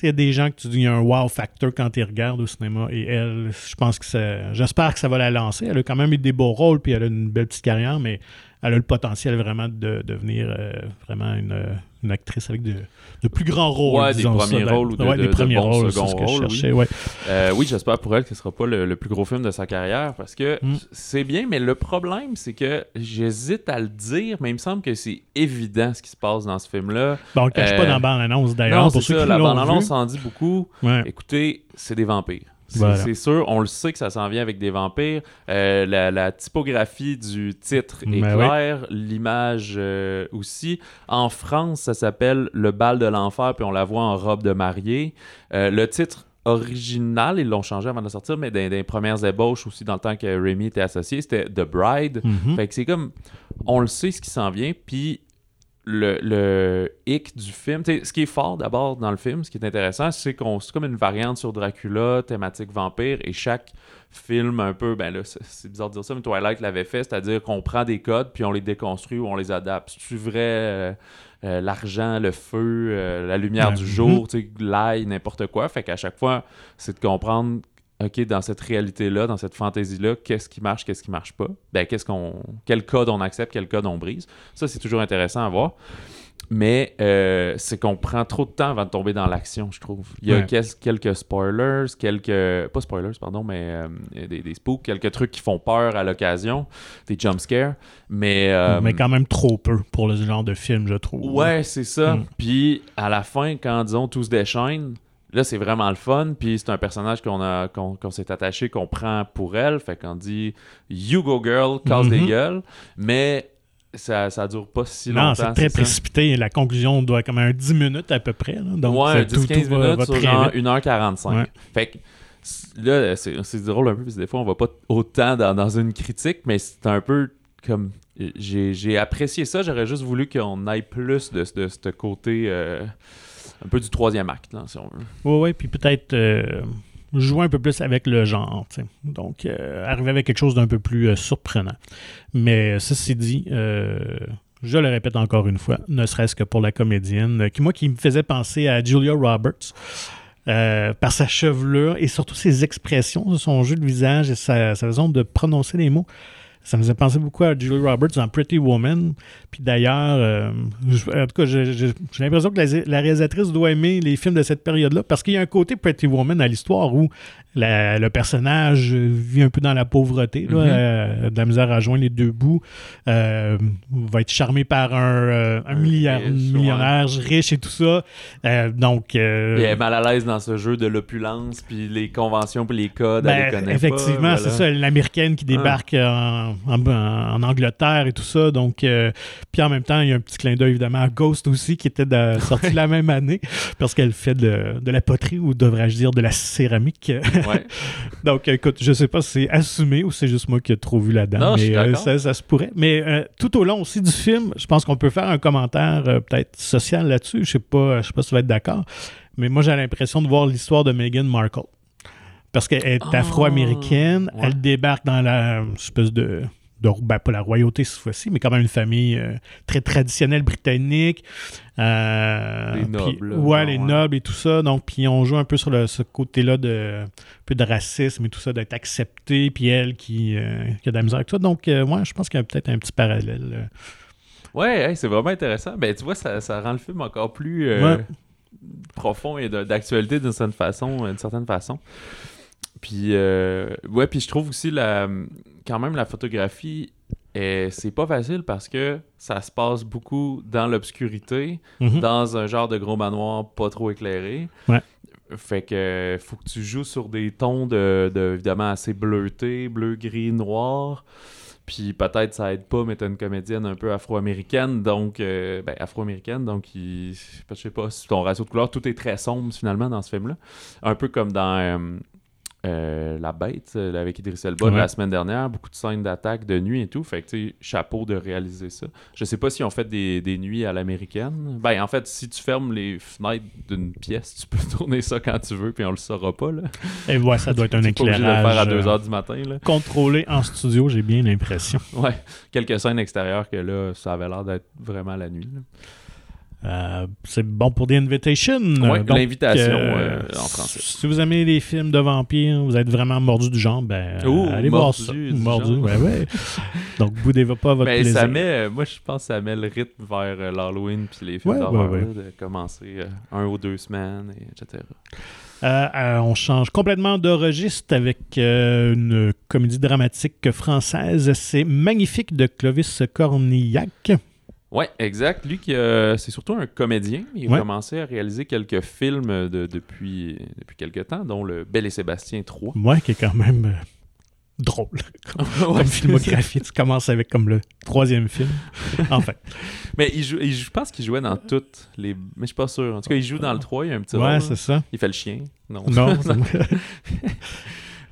Il y a des gens que tu dis il y a un wow factor quand ils regardent au cinéma et elle, je pense que ça. J'espère que ça va la lancer. Elle a quand même eu des beaux rôles puis elle a une belle petite carrière, mais elle a le potentiel vraiment de devenir euh, vraiment une, une actrice avec de, de plus grands rôles.
Ouais, des premiers
ça. Ben,
rôles ou de-
ouais,
de-
des
de
premiers
bons
rôles,
seconds
ce que je
rôles, oui.
cherchais, ouais.
Euh, oui, j'espère pour elle que ce sera pas le, le plus gros film de sa carrière parce que
Mm.
c'est bien, mais le problème, c'est que j'hésite à le dire, mais il me semble que c'est évident ce qui se passe dans ce film-là.
Bon, on le cache
Euh,
pas dans la bande-annonce d'ailleurs.
Non,
Pour ceux
ça,
qui
la bande-annonce en dit beaucoup.
Ouais.
Écoutez, c'est des vampires. C'est
Voilà.
sûr, on le sait que ça s'en vient avec des vampires. Euh, la, la typographie du titre est
Ben oui.
claire, l'image euh, aussi. En France, ça s'appelle Le bal de l'enfer, puis on la voit en robe de mariée. Euh, le titre original, ils l'ont changé avant de sortir, mais dans, dans les premières ébauches aussi, dans le temps que Rémi était associé, c'était The Bride.
Mhm.
Fait que c'est comme, on le sait ce qui s'en vient, puis le, le hic du film, ce qui est fort d'abord dans le film, ce qui est intéressant, c'est qu'on c'est comme une variante sur Dracula, thématique vampire, et chaque film un peu, ben là, c'est bizarre de dire ça, mais Twilight l'avait fait, c'est-à-dire qu'on prend des codes, puis on les déconstruit ou on les adapte. C'est vrai, euh, euh, l'argent, le feu, euh, la lumière du jour, l'ail, n'importe quoi? Fait qu'à chaque fois, c'est de comprendre OK, dans cette réalité-là, dans cette fantaisie-là, qu'est-ce qui marche, qu'est-ce qui marche pas? Ben, qu'est-ce qu'on. Quel code on accepte, quel code on brise? Ça, c'est toujours intéressant à voir. Mais euh, c'est qu'on prend trop de temps avant de tomber dans l'action, je trouve. Il y a
Ouais.
quelques spoilers, quelques. Pas spoilers, pardon, mais euh, des, des spooks, quelques trucs qui font peur à l'occasion, des jumpscares. Mais. euh,
Mais quand même trop peu pour le genre de film, je trouve.
Ouais, c'est ça.
Mm.
Puis à la fin, quand disons tout se déchaîne, là c'est vraiment le fun. Puis c'est un personnage qu'on a qu'on qu'on s'est attaché, qu'on prend pour elle. Fait qu'on dit You go girl, casse des
Mhm.
gueules. Mais ça, ça dure pas si longtemps.
Non, c'est très
ça?
précipité. La conclusion doit comme un 10 minutes à peu près. là. Donc,
ouais,
euh, tout-
10-15
tout va-
minutes sur genre
vite.
1h45.
Ouais.
Fait que là, c'est drôle un peu, parce que des fois, on va pas autant dans, dans une critique, mais c'est un peu comme. J'ai j'ai apprécié ça, j'aurais juste voulu qu'on aille plus de, de ce côté. euh, un peu du troisième acte, si on veut.
Oui, oui, puis peut-être euh, jouer un peu plus avec le genre. Donc, euh, arriver avec quelque chose d'un peu plus euh, surprenant. Mais ceci dit, je le répète encore une fois, ne serait-ce que pour la comédienne, qui moi qui me faisait penser à Julia Roberts. par sa chevelure et surtout ses expressions, son jeu de visage et sa, sa façon de prononcer les mots. Ça me faisait penser beaucoup à Julie Roberts dans Pretty Woman. Puis d'ailleurs, euh, en tout cas, j'ai l'impression que la, la réalisatrice doit aimer les films de cette période-là parce qu'il y a un côté Pretty Woman à l'histoire où la- le personnage vit un peu dans la pauvreté, là,
Mhm.
euh, de la misère à joindre les deux bouts, euh, va être charmé par un, un milliard- millionnaire riche et tout ça. Donc,
elle est mal à l'aise dans ce jeu de l'opulence, puis les conventions, puis les codes, elle les
Ben,
connaît
effectivement, c'est
voilà.
ça, l'américaine qui débarque en, en- en Angleterre et tout ça. Donc, euh, puis en même temps, il y a un petit clin d'œil évidemment à Ghost aussi, qui était de- [laughs] sorti la même année, parce qu'elle fait de, de la poterie ou devrais-je dire de la céramique.
Ouais. [laughs]
Donc, écoute, je sais pas si c'est assumé ou c'est juste moi qui ai trop vu là-dedans, mais euh, ça, ça se pourrait. Mais euh, tout au long aussi du film, je pense qu'on peut faire un commentaire euh, peut-être social là-dessus. Je sais pas, je sais pas si tu vas être d'accord, mais moi j'ai l'impression de voir l'histoire de Meghan Markle. Parce qu'elle est
Ah,
afro-américaine,
ouais.
elle débarque dans la espèce de, de ben, pas la royauté cette fois-ci, mais quand même une famille euh, très traditionnelle britannique. Euh,
Les nobles,
ouais, les
ouais.
nobles et tout ça. Donc, puis on joue un peu sur le- ce côté-là de un peu de racisme et tout ça, d'être accepté, puis elle qui, euh, qui a de la misère avec ça. Donc, moi, je pense qu'il y a peut-être un petit parallèle.
Ouais, hey, c'est vraiment intéressant. Ben, tu vois, ça, ça rend le film encore plus
Ouais.
profond et d'actualité d'une certaine façon. D'une certaine façon. Puis, euh, ouais, puis je trouve aussi la, quand même la photographie, c'est pas facile parce que ça se passe beaucoup dans l'obscurité,
Mhm.
dans un genre de gros manoir pas trop éclairé.
Ouais.
Fait que faut que tu joues sur des tons de, de évidemment assez bleutés, bleu, gris, noir. Puis peut-être ça aide pas, mais t'as une comédienne un peu afro-américaine, donc euh, ben, afro-américaine, donc il, je sais pas, si ton ratio de couleurs, tout est très sombre finalement dans ce film-là. Un peu comme dans euh, euh, La Bête avec Idris Elba
Ouais.
la semaine dernière, beaucoup de scènes d'attaque de nuit et tout. Fait que tu chapeau de réaliser ça. Je sais pas si on fait des, des nuits à l'américaine. Ben en fait, si tu fermes les fenêtres d'une pièce, tu peux [laughs] tourner ça quand tu veux, puis on le saura pas là.
Et ouais, ça doit être un [laughs]
T'es pas obligé de le
éclairage
faire à 2
euh,
du matin là.
contrôlé en studio, j'ai bien l'impression. [laughs]
Ouais, quelques scènes extérieures que là, ça avait l'air d'être vraiment la nuit. là.
Euh, c'est bon pour The Invitation.
Ouais,
Donc,
l'invitation
euh,
euh, en français.
Si vous aimez les films de vampires, vous êtes vraiment mordu du genre, ben euh,
Ouh,
allez voir
mordu
ça. ouais, ouais. Donc, boudez pas votre
Mais
plaisir.
ça met, euh, moi je pense que ça met le rythme vers euh, l'Halloween puis les films
Ouais,
d'horreur,
ouais,
de commencer euh, un ou deux semaines, et etc.
Euh, euh, on change complètement de registre avec euh, une comédie dramatique française. C'est Magnifique de Clovis Cornillac.
Ouais, exact. Lui, qui, euh, c'est surtout un comédien. Il a commencé à réaliser quelques films de- depuis, depuis quelques temps, dont le Bel et Sébastien 3.
Moi, qui est quand même euh, drôle [laughs] comme
Ouais,
filmographie. Tu commences avec comme le troisième film. [laughs] Enfin,
Mais il joue, il je pense qu'il jouait dans toutes les. Mais je suis pas sûr. En tout cas, il joue dans le 3, il y a un petit
ouais,
rôle.
c'est ça.
Il fait le chien. Non.
Non, [laughs] ça-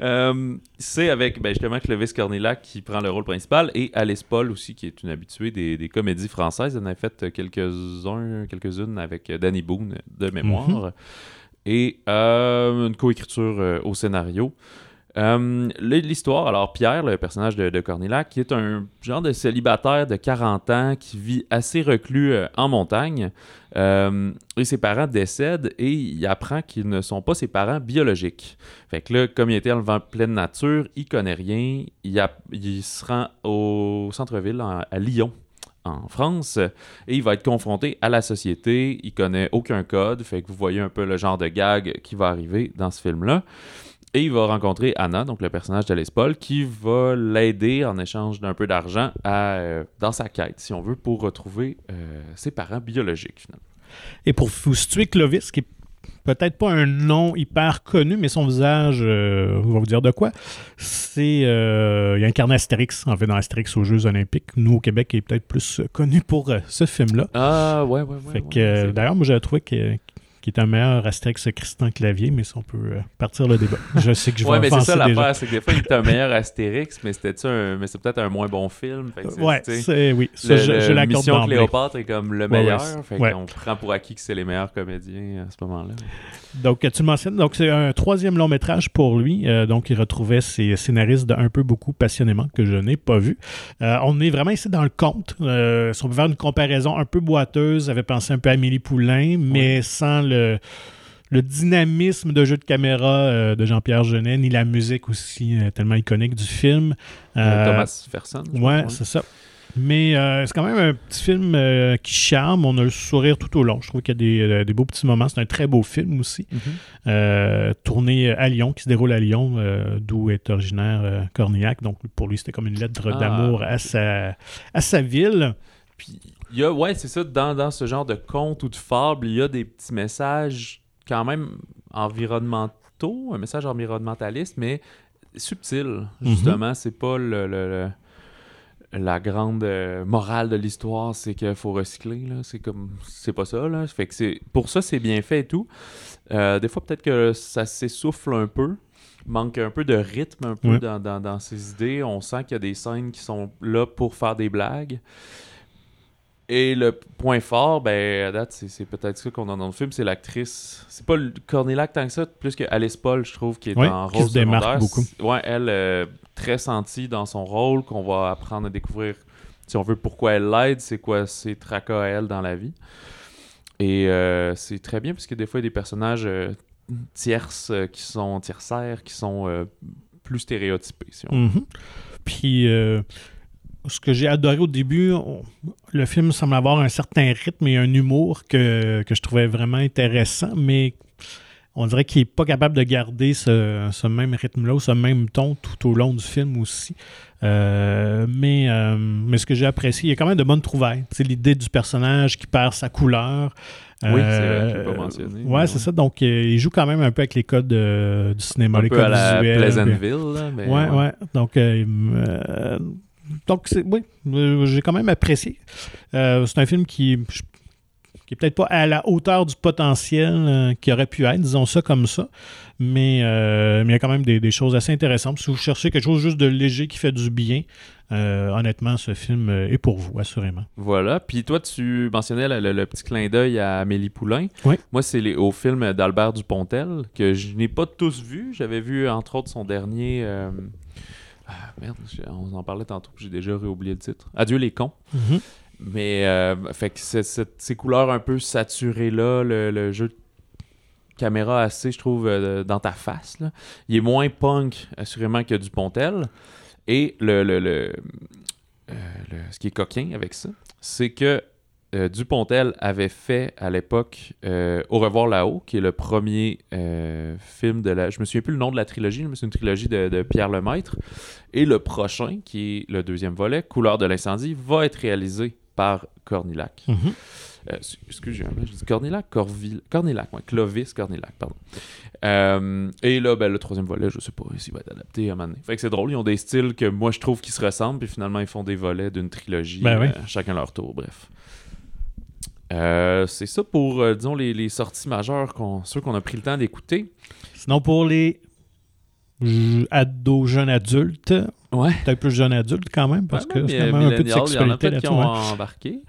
Euh, c'est avec ben, justement Clovis Cornillac qui prend le rôle principal et Alice Paul aussi qui est une habituée des, des comédies françaises. Elle en a fait quelques-uns, quelques-unes avec Danny Boone de mémoire
Mhm.
et euh, une coécriture euh, au scénario. Euh, L'histoire, alors Pierre, le personnage de, de Cornillac, qui est un genre de célibataire de 40 ans qui vit assez reclus euh, en montagne, euh, et ses parents décèdent et il apprend qu'ils ne sont pas ses parents biologiques. Fait que là, comme il était en pleine nature, il connaît rien. Il, se rend au centre-ville, en- à Lyon, en France, et il va être confronté à la société. Il connaît aucun code, fait que vous voyez un peu le genre de gag qui va arriver dans ce film-là. Et il va rencontrer Anna, donc le personnage d'Alice Paul, qui va l'aider en échange d'un peu d'argent euh, dans sa quête, si on veut, pour retrouver euh, ses parents biologiques, finalement.
Et pour vous situer Clovis, qui est peut-être pas un nom hyper connu, mais son visage, euh, on va vous dire de quoi. C'est. Il incarne Astérix, en fait, dans Astérix aux Jeux Olympiques. Nous, au Québec, il est peut-être plus connu pour ce film-là.
Ah, ouais, ouais, ouais.
Fait que, d'ailleurs, moi, j'avais trouvé que qui est un meilleur Astérix que Christian Clavier, mais si on peut euh, partir le débat. Je sais que je [laughs] vais
Ouais, mais c'est ça l'affaire, c'est que des fois, il est un meilleur Astérix, mais c'était un... mais c'est peut-être un moins bon film. Fait que
ouais, c'est oui,
ça, le, je, je l'accorde Mission Cléopâtre est comme le meilleur, ouais, fait qu'on prend pour acquis que c'est les meilleurs comédiens à ce moment-là.
Donc, tu mentionnes, donc c'est un troisième long métrage pour lui. Euh, donc, il retrouvait ses scénaristes d'un peu beaucoup passionnément que je n'ai pas vu. Euh, on est vraiment ici dans le conte. Euh, si on peut faire une comparaison un peu boiteuse, j'avais pensé un peu à Amélie Poulain, mais sans le le dynamisme de jeu de caméra euh, de Jean-Pierre Genet, ni la musique aussi euh, tellement iconique du film.
Euh, Thomas Ferson.
Ouais, c'est ça. Mais c'est quand même un petit film qui charme. On a le sourire tout au long. Je trouve qu'il y a des, des, beaux petits moments. C'est un très beau film aussi. Mm -hmm. tourné à Lyon, qui se déroule à Lyon, d'où est originaire Cornillac. Donc pour lui, c'était comme une lettre ah. d'amour à sa, à sa ville.
Puis, il y a, ouais, c'est ça, dans, dans ce genre de conte ou de fable, il y a des petits messages quand même environnementaux, un message environnementaliste, mais subtil, justement. Mm -hmm. C'est pas le, le, le la grande euh, morale de l'histoire, c'est qu'il faut recycler. Là. C'est comme c'est pas ça. Là. Fait que c'est pour ça c'est bien fait et tout. Euh, des fois peut-être que ça s'essouffle un peu, manque un peu de rythme un peu ouais. dans, dans, dans, ses idées. On sent qu'il y a des scènes qui sont là pour faire des blagues. Et le point fort, ben, à date, c'est peut-être ça qu'on a dans le film, c'est l'actrice. C'est pas Cornélac tant que ça, plus que Alice Paul, je trouve, qui est
ouais,
en
rôle
qui
se démarque beaucoup.
Ouais, elle, euh, très sentie dans son rôle, qu'on va apprendre à découvrir, si on veut, pourquoi elle l'aide, c'est quoi ses tracas à elle dans la vie. Et euh, c'est très bien, parce que des fois, il y a des personnages euh, tierces euh, qui sont tiercères, qui sont plus stéréotypés, si on
mm -hmm. Puis ce que j'ai adoré au début, le film semble avoir un certain rythme et un humour que, que je trouvais vraiment intéressant, mais on dirait qu'il n'est pas capable de garder ce, ce même rythme-là, ce même ton tout au long du film aussi. Euh, mais, euh, mais ce que j'ai apprécié, il y a quand même de bonnes trouvailles. C'est l'idée du personnage qui perd sa couleur.
Oui, c'est vrai, je pas mentionné.
Ouais, c'est ça. Donc, euh, il joue quand même un peu avec les codes de, du cinéma,
un
les
peu
codes
à la
visuels.
Pleasantville, là, mais
ouais, ouais, ouais. Donc, donc, oui, j'ai quand même apprécié. Euh, c'est un film qui, qui est peut-être pas à la hauteur du potentiel euh, qui aurait pu être, disons ça comme ça, mais, euh, mais il y a quand même des, des, choses assez intéressantes. Si vous cherchez quelque chose juste de léger qui fait du bien, euh, honnêtement, ce film est pour vous, assurément.
Voilà. Puis toi, tu mentionnais le, le, le petit clin d'œil à Amélie Poulain.
Oui.
Moi, c'est au film d'Albert Dupontel, que je n'ai pas tous vu. J'avais vu, entre autres, son dernier... Ah, merde, on en parlait tantôt, j'ai déjà réoublié le titre. Adieu les cons.
Mm -hmm.
Mais, euh, fait que c est, c est, ces couleurs un peu saturées-là, le, le, jeu de caméra assez, je trouve, euh, dans ta face, là. il est moins punk, assurément, que du Pontel. Et le, le, le, euh, le ce qui est coquin avec ça, c'est que Dupontel avait fait à l'époque euh, Au revoir là-haut, qui est le premier euh, film de la. Je me souviens plus le nom de la trilogie, mais c'est une trilogie de, de, Pierre Lemaître. Et le prochain, qui est le deuxième volet, Couleur de l'incendie, va être réalisé par Cornillac.
Mm -hmm.
Excusez-moi, je dis Cornillac, Corville, Cornillac, ouais, Clovis Cornillac, pardon. et là, ben, le troisième volet, je sais pas s'il va être adapté à un moment donné. Fait que c'est drôle, ils ont des styles que moi je trouve qui se ressemblent, puis finalement ils font des volets d'une trilogie,
ben oui.
chacun leur tour, bref. Euh, c'est ça pour, euh, disons, les, les, sorties majeures, qu'on, ceux qu'on a pris le temps d'écouter.
Sinon, pour les ados, jeunes adultes,
ouais.
peut-être plus jeunes adultes quand même, parce
ouais,
que c'est quand même un peu de sexualité
là-dessus. Embarqué.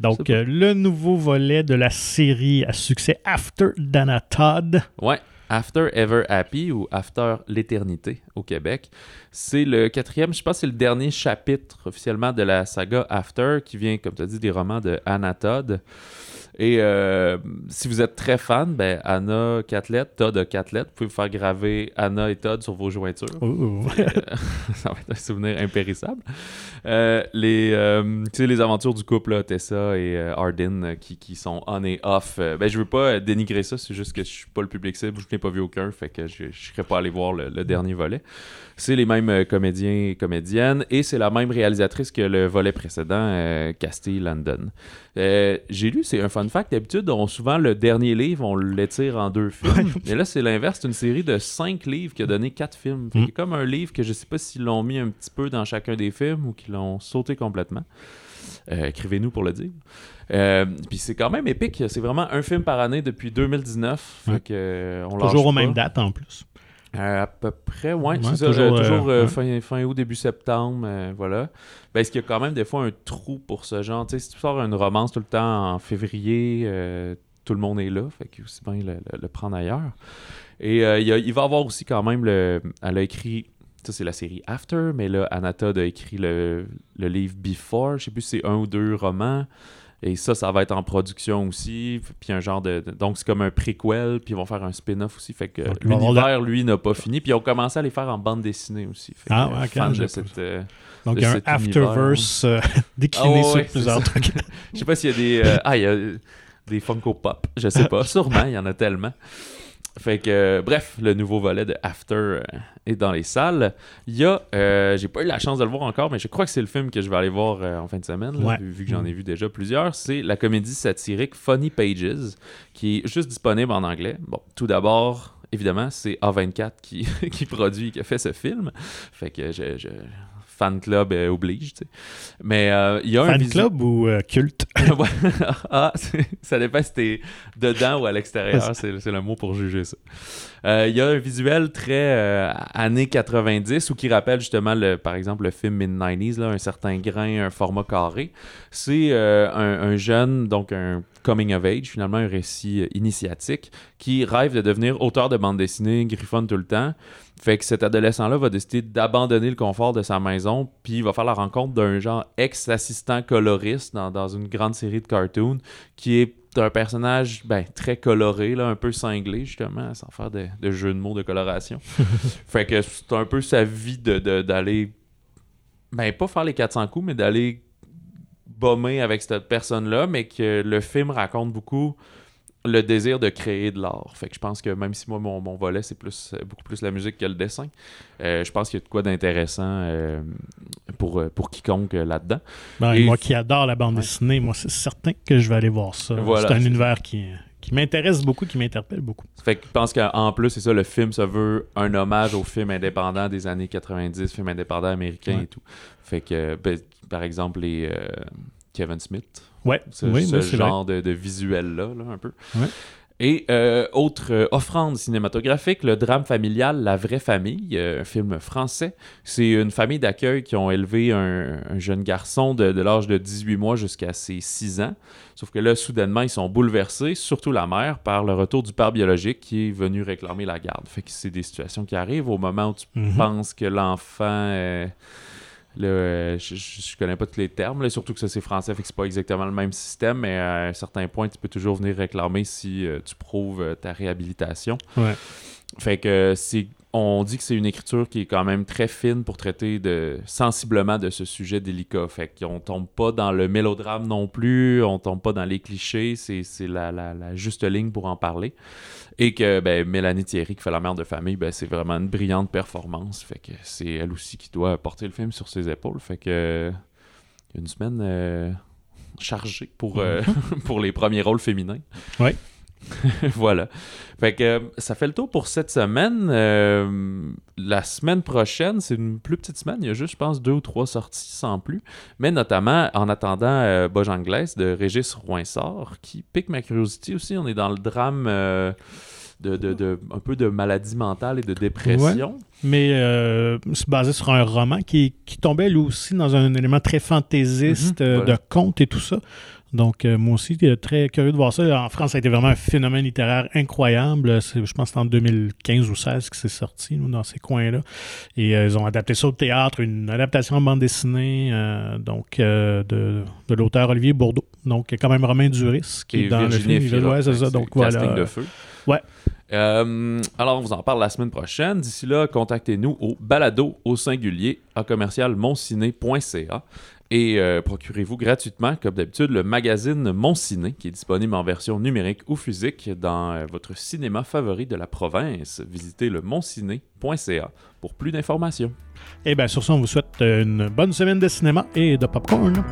Donc, euh, le nouveau volet de la série à succès After Dana Todd.
Ouais. After Ever Happy ou After l'éternité au Québec. C'est le quatrième, je pense c'est le dernier chapitre officiellement de la saga After qui vient, comme tu as dit, des romans de Anna Todd. Et euh, si vous êtes très fan, ben, Anna Catlett, Todd Catlett, vous pouvez vous faire graver Anna et Todd sur vos jointures.
Oh. [laughs]
ça va être un souvenir impérissable. Euh, les, euh, tu sais, les aventures du couple, là, Tessa et euh, Arden, euh, qui, qui sont on et off. Euh, ben, je veux pas dénigrer ça, c'est juste que je suis pas le public cible, je n'ai pas vu aucun, fait que je, je serais pas allé voir le, le dernier volet. C'est les mêmes euh, comédiens et comédiennes, et c'est la même réalisatrice que le volet précédent, euh, Castille London. Euh, J'ai lu, c'est un fun fact, d'habitude, on, souvent le dernier livre, on l'étire en deux films. Mais là, c'est l'inverse, c'est une série de cinq livres qui a donné quatre films. Fait
Mm.
a comme un livre que je sais pas s'ils l'ont mis un petit peu dans chacun des films ou qu'ils l'ont sauté complètement. Euh, Écrivez-nous pour le dire. Euh, Puis c'est quand même épique. C'est vraiment un film par année depuis 2019. Fait
Ouais.
que, euh, on
Toujours aux mêmes dates en plus.
Euh, à peu près, ouais,
Ouais,
c'est
toujours,
euh, toujours
euh,
euh, fin, fin août, début septembre, voilà. Ben, est-ce qu'il y a quand même des fois un trou pour ce genre? Si tu sors une romance tout le temps en février, tout le monde est là, fait que aussi bien le, le- le prendre ailleurs. Et il, y a- il va avoir aussi quand même le... Elle a écrit... Ça, c'est la série After, mais là, Anatod a écrit le, le livre Before. Je sais plus si c'est un ou deux romans. Et ça, ça va être en production aussi. Puis un genre de. de- donc, c'est comme un prequel. Puis ils vont faire un spin-off aussi. Fait que
Donc,
l'univers, lui, n'a pas fini. Puis ils ont commencé à les faire en bande dessinée aussi. Fait
Ah, ouais, ok,
fan de cette. euh,
Donc,
de
il y a un
cet
Afterverse euh, [laughs] décliné
Ah,
sur
ouais,
plusieurs trucs. [laughs]
Je sais pas s'il y a des. euh, ah, il y a des Funko Pop. Je sais [laughs] pas. Sûrement, il y en a tellement. Fait que, euh, bref, le nouveau volet de After euh, est dans les salles. Il y a, euh, j'ai pas eu la chance de le voir encore, mais je crois que c'est le film que je vais aller voir euh, en fin de semaine, là,
Ouais.
vu, vu que j'en ai vu déjà plusieurs. C'est la comédie satirique Funny Pages, qui est juste disponible en anglais. Bon, tout d'abord, évidemment, c'est A24 qui, [laughs] qui produit, qui a fait ce film. Fait que je, je- fan club euh, oblige, tu sais. Mais euh, il y a un
Fan club ou euh, culte? [laughs] [laughs]
Ah, [laughs] ça dépend si t'es dedans ou à l'extérieur, c'est le mot pour juger ça. Euh, Il y a un visuel très euh, années 90 ou qui rappelle justement, le, par exemple, le film mid-90s, là, un certain grain, un format carré. C'est euh, un, un jeune, donc un coming of age, finalement un récit initiatique, qui rêve de devenir auteur de bande dessinée, griffonne tout le temps. Fait que cet adolescent-là va décider d'abandonner le confort de sa maison, puis il va faire la rencontre d'un genre ex-assistant coloriste dans, dans une grande série de cartoons, qui est un personnage ben, très coloré, là, un peu cinglé, justement, sans faire de, de jeu de mots de coloration. [laughs] fait que c'est un peu sa vie de- de- d'aller, ben, pas faire les 400 coups, mais d'aller bomber avec cette personne-là, mais que le film raconte beaucoup le désir de créer de l'art. Fait que je pense que même si moi, mon, mon volet, c'est plus euh, beaucoup plus la musique que le dessin, euh, je pense qu'il y a de quoi d'intéressant euh, pour, pour quiconque là-dedans.
Ben,
Et-
Moi qui adore la bande
Ouais.
dessinée, moi c'est certain que je vais aller voir ça.
Voilà,
c'est un univers qui, qui m'intéresse beaucoup, qui m'interpelle beaucoup.
Fait que je pense qu'en plus, c'est ça, le film se veut un hommage aux films indépendants des années 90, films indépendants américains
Ouais.
et tout. Fait que, ben, par exemple, les euh, Kevin Smith,
Ouais,
ce,
oui,
ce
vrai.
genre de, de visuel-là, là, un peu.
Ouais.
Et euh, autre euh, offrande cinématographique, le drame familial La vraie famille, euh, un film français. C'est une famille d'accueil qui ont élevé un, un jeune garçon de, de l'âge de 18 mois jusqu'à ses 6 ans. Sauf que là, soudainement, ils sont bouleversés, surtout la mère, par le retour du père biologique qui est venu réclamer la garde. Fait que c'est des situations qui arrivent au moment où tu
Mhm.
penses que l'enfant... Là, euh, je, je, connais pas tous les termes, là, surtout que ça c'est français, fait que c'est pas exactement le même système, mais à un certain point, tu peux toujours venir réclamer si euh, tu prouves euh, ta réhabilitation.
Ouais.
Fait que c'est on dit que c'est une écriture qui est quand même très fine pour traiter de sensiblement de ce sujet délicat. Fait qu'on tombe pas dans le mélodrame non plus, on tombe pas dans les clichés, c'est la, la, juste ligne pour en parler. Et que ben, Mélanie Thierry, qui fait la mère de famille, ben, c'est vraiment une brillante performance. Fait que c'est elle aussi qui doit porter le film sur ses épaules. Fait que une semaine euh, chargée pour, euh, [laughs] pour les premiers rôles féminins.
Ouais. [laughs]
voilà. Fait que euh, ça fait le tour pour cette semaine. Euh, la semaine prochaine, c'est une plus petite semaine. Il y a juste, je pense, deux ou trois sorties sans plus. Mais notamment, en attendant euh, Bojangles de Régis Roinsard, qui pique ma curiosité aussi. On est dans le drame euh, de, de- de- un peu de maladie mentale et de dépression.
Mais c'est basé sur un roman qui, qui tombait lui aussi dans un élément très fantaisiste
Mhm, voilà.
de conte et tout ça. Donc, euh, moi aussi, euh, très curieux de voir ça. En France, ça a été vraiment un phénomène littéraire incroyable. Je pense que c'est en 2015 ou 2016 que c'est sorti, nous, dans ces coins-là. Et euh, ils ont adapté ça au théâtre, une adaptation en bande dessinée, euh, donc de, de l'auteur Olivier Bourdeau. Donc, quand même Romain Duris qui
Et
est dans
Virginie
le film. Ouais, c'est ça. Donc, voilà.
de feu.
Ouais.
Euh, alors, on vous en parle la semaine prochaine. D'ici là, contactez-nous au balado au singulier à commercial monciné.ca et euh, procurez-vous gratuitement, comme d'habitude, le magazine Mon Ciné qui est disponible en version numérique ou physique dans euh, votre cinéma favori de la province. Visitez le monciné.ca pour plus d'informations.
Et bien, sur ça, on vous souhaite une bonne semaine de cinéma et de popcorn.